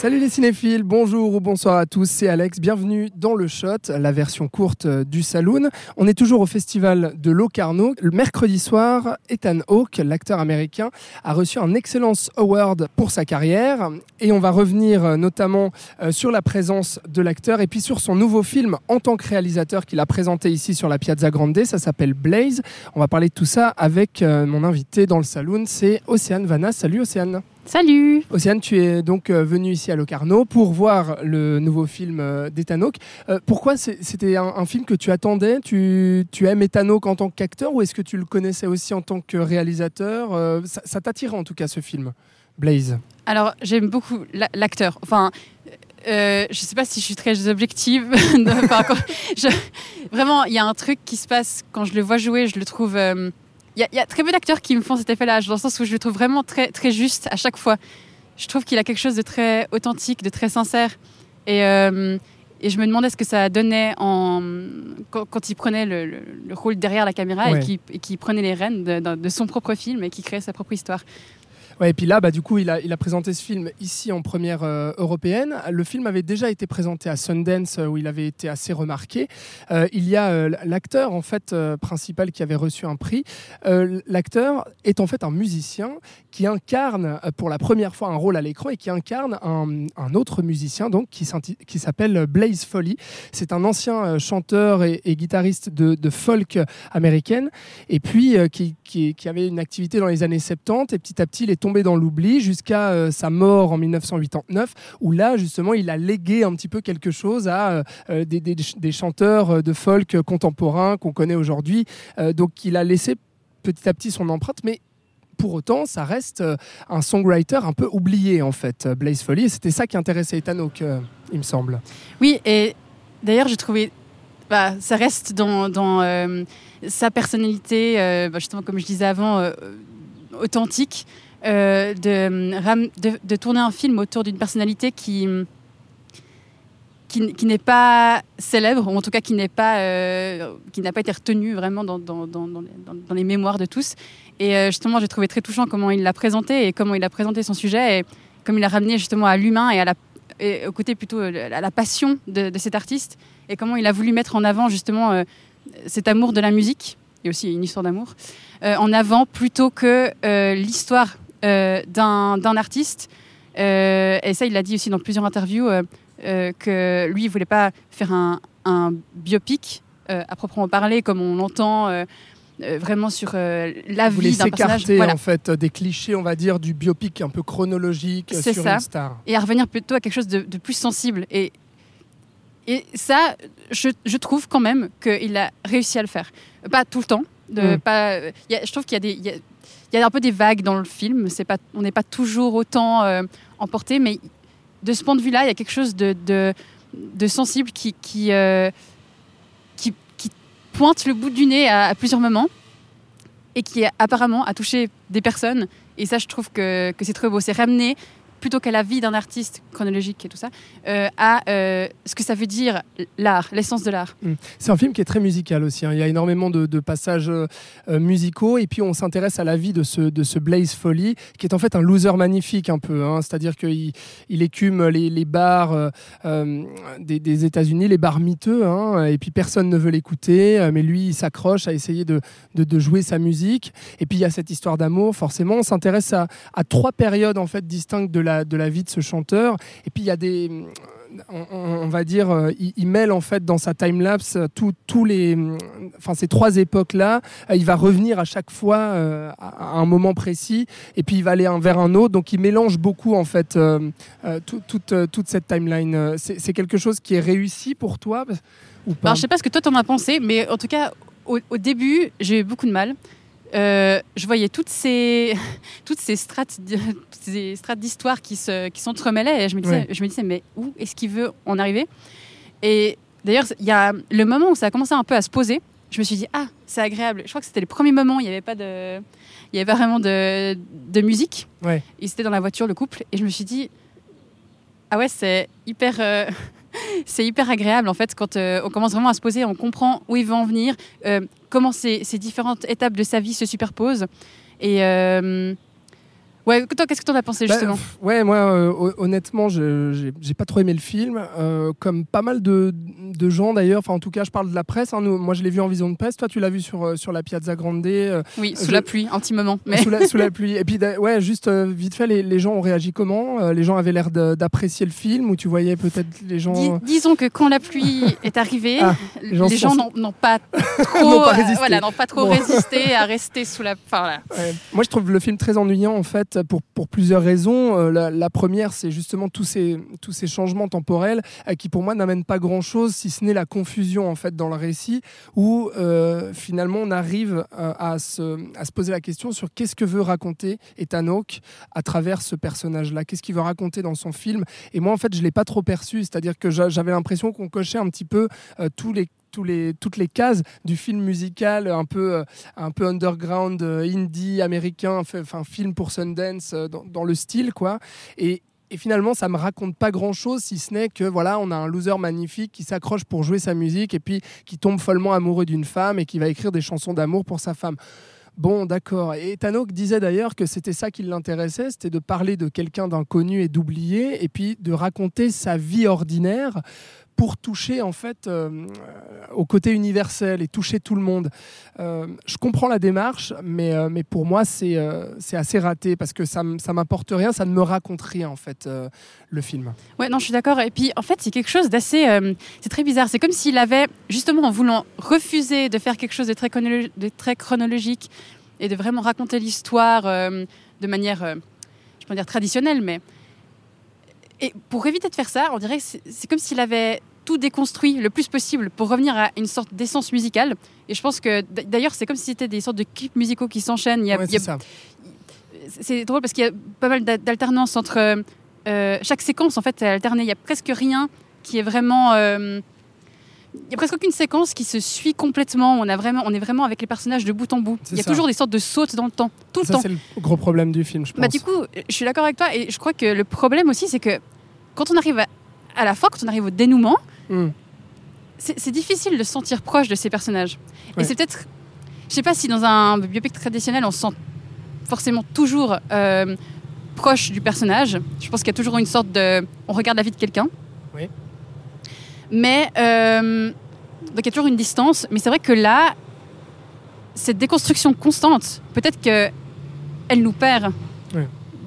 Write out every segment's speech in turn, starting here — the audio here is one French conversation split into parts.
Salut les cinéphiles, bonjour ou bonsoir à tous, c'est Alex, bienvenue dans le Shot, la version courte du Saloon. On est toujours au festival de Locarno. Le mercredi soir, Ethan Hawke, l'acteur américain, a reçu un Excellence Award pour sa carrière et on va revenir notamment euh, sur la présence de l'acteur et puis sur son nouveau film en tant que réalisateur qu'il a présenté ici sur la Piazza Grande, ça s'appelle Blaze. On va parler de tout ça avec euh, mon invité dans le Saloon, c'est Océane Vanna. Salut Océane. Salut Océane, tu es donc euh, venue ici à Locarno pour voir le nouveau film euh, Hawke. Euh, pourquoi c'était un, film que tu attendais? Tu, aimes Hawke en tant qu'acteur ou est-ce que tu le connaissais aussi en tant que réalisateur? Ça, ça t'attirait en tout cas ce film, Blaze? Alors j'aime beaucoup l'acteur. Enfin, je ne sais pas si je suis très objective. vraiment, il y a un truc qui se passe quand je le vois jouer, je le trouve il y, a très peu d'acteurs qui me font cet effet-là, dans le sens où je le trouve vraiment très, très juste à chaque fois. Je trouve qu'il a quelque chose de très authentique, de très sincère. Et, euh, et je me demandais ce que ça donnait en, quand, il prenait le, rôle derrière la caméra et qui prenait les rênes de, de, son propre film et qui créait sa propre histoire. Ouais, et puis là, bah, du coup, il a, il a présenté ce film ici en première euh, européenne. Le film avait déjà été présenté à Sundance, euh, où il avait été assez remarqué. Euh, il y a l'acteur, en fait, principal qui avait reçu un prix. l'acteur est en fait un musicien qui incarne pour la première fois un rôle à l'écran et qui incarne un, autre musicien, donc, qui, s'appelle Blaze Foley. C'est un ancien chanteur et, guitariste de, folk américaine, et puis qui, qui, avait une activité dans les années 70, et petit à petit, il dans l'oubli jusqu'à euh, sa mort en 1989, où là, justement, il a légué un petit peu quelque chose à euh, euh, des, des, chanteurs de folk contemporains qu'on connaît aujourd'hui. donc, il a laissé petit à petit son empreinte, mais pour autant, ça reste un songwriter un peu oublié, en fait, Blaze Foley. C'était ça qui intéressait Ethan Hawke, il me semble. Oui, et d'ailleurs, j'ai trouvé. Bah, ça reste dans, dans sa personnalité, bah, justement, comme je disais avant, authentique. Euh, de, de, tourner un film autour d'une personnalité qui, qui, qui n'est pas célèbre, ou en tout cas qui n'est pas, euh, qui n'a pas été retenue vraiment dans, dans, dans, les mémoires de tous. Et euh, justement, j'ai trouvé très touchant comment il l'a présenté et comment il a présenté son sujet et comme il a ramené justement à l'humain et, à la, et au côté plutôt à la passion de, cet artiste et comment il a voulu mettre en avant justement cet amour de la musique et aussi une histoire d'amour en avant plutôt que l'histoire d'un artiste. Euh, et ça, il l'a dit aussi dans plusieurs interviews, euh, que lui, il voulait pas faire un, biopic à proprement parler, comme on l'entend. vraiment sur la vie d'un personnage. Voilà. en fait des clichés, on va dire, du biopic un peu chronologique sur ça. une star. Et à revenir plutôt à quelque chose de, plus sensible. Et, et ça, je, je trouve quand même qu'il a réussi à le faire. Pas tout le temps. De, mm. pas, je trouve qu'il y a des il y a un peu des vagues dans le film. C'est pas, on n'est pas toujours autant euh, emporté, mais de ce point de vue-là, il y a quelque chose de, sensible euh, qui, pointe le bout du nez à, plusieurs moments et qui apparemment a touché des personnes. Et ça, je trouve que, que c'est très beau. C'est ramener plutôt qu'à la vie d'un artiste chronologique et tout ça, euh, à euh, ce que ça veut dire l'art, l'essence de l'art. Hmm. C'est un film qui est très musical aussi. Hein. Il y a énormément de, passages euh, musicaux et puis on s'intéresse à la vie de ce, de ce Blaze Foley, qui est en fait un loser magnifique un peu. Hein. C'est-à-dire qu'il il écume les, les bars des, des États-Unis, les bars miteux, hein, et puis personne ne veut l'écouter, mais lui il s'accroche à essayer de, de, jouer sa musique. Et puis il y a cette histoire d'amour, forcément. On s'intéresse à, à, trois périodes en fait distinctes de de la vie de ce chanteur. Et puis il y a des on, va dire, euh, il, mêle en fait dans sa time-lapse tous les, enfin ces trois époques-là. Il va revenir à chaque fois euh, à un moment précis, et puis il va aller vers un autre. Donc il mélange beaucoup en fait euh, toute, toute cette timeline. C'est quelque chose qui est réussi pour toi ou pas? Alors, Je sais pas ce que toi t'en as pensé, mais en tout cas au début j'ai eu beaucoup de mal. Euh, je voyais toutes ces, toutes ces strates, ces strates d'histoire qui, se, qui s'entremêlaient et je me disais, je me disais mais où est-ce qu'il veut en arriver? Et d'ailleurs, il y a le moment où ça a commencé un peu à se poser, je me suis dit, ah, c'est agréable. Je crois que c'était le premier moment, il n'y avait pas de... Il y avait vraiment de, de musique. Ouais. Ils étaient dans la voiture, le couple, et je me suis dit, Ah ouais, c'est hyper. euh, C'est hyper agréable en fait quand euh, on commence vraiment à se poser, on comprend où il veut en venir, euh, comment ces, ces différentes étapes de sa vie se superposent. Et euh, ouais, toi, qu'est-ce que tu en as pensé Bah, justement ouais, moi, euh, hon- honnêtement, je- j'ai j'ai pas trop aimé le film. euh, comme pas mal de, de gens d'ailleurs. Enfin, en tout cas, je parle de la presse. hein, nous- moi, je l'ai vu en vision de presse. Toi, tu l'as vu sur, euh, sur la Piazza Grande. euh, Oui, sous je- la pluie, un petit moment. Mais sous, la, sous la pluie. Et puis, ouais, juste vite fait, les, les gens ont réagi comment Les gens avaient l'air d'apprécier le film ou tu voyais peut-être les gens. Dis- disons que quand la pluie est arrivée, Ah, les gens sont- n'ont pas trop, pas résisté. voilà, pas trop Bon. résisté à rester sous la. Enfin, voilà. Ouais. Moi, je trouve le film très ennuyant en fait pour, plusieurs raisons. Euh, la, première, c'est justement tous ces, tous ces changements temporels euh, qui, pour moi, n'amènent pas grand-chose si ce n'est la confusion en fait dans le récit où euh, finalement on arrive à, se, à se poser la question sur qu'est-ce que veut raconter Ethan Hawke à travers ce personnage-là. Qu'est-ce qu'il veut raconter dans son film? Et moi, en fait, je l'ai pas trop perçu. C'est-à-dire que j'a- j'avais l'impression qu'on cochait un petit peu tous les les, toutes les cases du film musical un peu, euh, un peu underground, euh, indie, américain, enfin film pour Sundance, euh, dans, dans le style, quoi. Et, et finalement, ça me raconte pas grand chose, si ce n'est que voilà, on a un loser magnifique qui s'accroche pour jouer sa musique et puis qui tombe follement amoureux d'une femme et qui va écrire des chansons d'amour pour sa femme. Bon, d'accord. Et Tanok disait d'ailleurs que c'était ça qui l'intéressait, c'était de parler de quelqu'un d'inconnu et d'oublié, et puis de raconter sa vie ordinaire pour toucher en fait euh, au côté universel et toucher tout le monde. Euh, je comprends la démarche, mais, euh, mais pour moi c'est assez raté parce que ça ça m'apporte rien, ça ne me raconte rien en fait le film. Ouais, non, je suis d'accord. Et puis, en fait, c'est quelque chose d'assez. c'est très bizarre. C'est comme s'il avait, justement, en voulant refuser de faire quelque chose de très chronologique et de vraiment raconter l'histoire euh, de manière, euh, je peux dire, traditionnelle, mais. Et pour éviter de faire ça, on dirait que c'est comme s'il avait tout déconstruit le plus possible pour revenir à une sorte d'essence musicale. Et je pense que, d'ailleurs, c'est comme si c'était des sortes de clips musicaux qui s'enchaînent. Ouais, c'est ça. c'est drôle parce qu'il y a pas mal d'a- d'alternance entre euh, chaque séquence en fait est alternée. Il y a presque rien qui est vraiment. Il y a presque aucune séquence qui se suit complètement. On a vraiment, on est vraiment avec les personnages de bout en bout. Il y a ça. toujours des sortes de sautes dans le temps, tout le temps. c'est le gros problème du film, je pense. Bah du coup, je suis d'accord avec toi et je crois que le problème aussi, c'est que quand on arrive à, à la fin, quand on arrive au dénouement, Hmm. c'est c'est difficile de se sentir proche de ces personnages. Ouais. Et c'est peut-être, je sais pas si dans un biopic traditionnel, on se sent forcément toujours euh, proche du personnage. Je pense qu'il y a toujours une sorte de, on regarde la vie de quelqu'un. Oui. Mais euh, donc il y a toujours une distance. Mais c'est vrai que là, cette déconstruction constante, peut-être que elle nous perd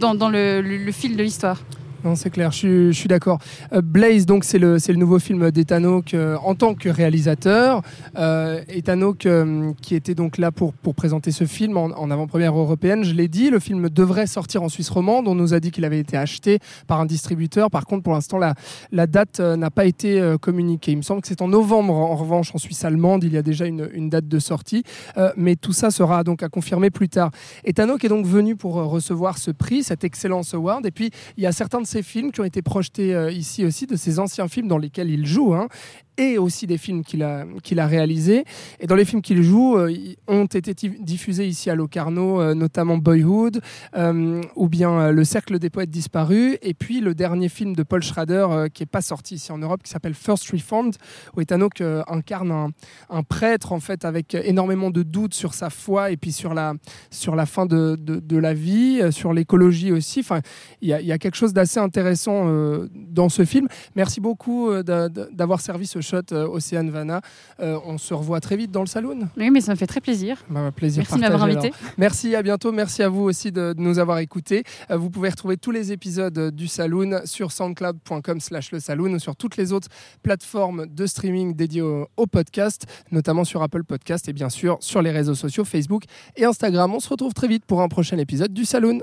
dans, dans le, le- le fil de l'histoire. Non, c'est clair, je suis, d'accord. Euh, Blaze, donc, c'est le, le nouveau film d'Ethan Hawke euh, en tant que réalisateur. Euh, euh, qui était donc là pour, pour présenter ce film en, avant-première européenne, je l'ai dit, le film devrait sortir en Suisse romande. On nous a dit qu'il avait été acheté par un distributeur. Par contre, pour l'instant, la, la date euh, n'a pas été euh, communiquée. Il me semble que c'est en novembre, en revanche, en Suisse allemande. Il y a déjà une, date de sortie. Mais tout ça sera donc à confirmer plus tard. Ethan Hawke est donc venu pour recevoir ce prix, cet Excellence Award. Et puis, il y a certains de films qui ont été projetés euh, ici aussi, de ces anciens films dans lesquels il joue, hein, et aussi des films qu'il a, qu'il a réalisés. Et dans les films qu'il joue, euh, ont été diffusés ici à Locarno, euh, notamment Boyhood, euh, ou bien euh, Le Cercle des Poètes Disparus, et puis le dernier film de Paul Schrader qui n'est pas sorti ici en Europe, qui s'appelle First Reformed, où Ethan Hawke euh, incarne un, un prêtre, en fait, avec énormément de doutes sur sa foi et puis sur la, sur la fin de, de, la vie, sur l'écologie aussi. Enfin, il y, y a quelque chose d'assez intéressant dans ce film. Merci beaucoup d'a- d'a- d'avoir servi ce shot, euh, Océane Vanna. Euh, on se revoit très vite dans le saloon. Oui, mais ça me fait très plaisir. Bah, plaisir Merci de m'avoir invité. alors. Merci, à bientôt. Merci à vous aussi de, de nous avoir écoutés. Euh, vous pouvez retrouver tous les épisodes du Saloon sur soundcloud.com slash le Saloon ou sur toutes les autres plateformes de streaming dédiées au, au podcast, notamment sur Apple Podcast et bien sûr sur les réseaux sociaux Facebook et Instagram. On se retrouve très vite pour un prochain épisode du Saloon.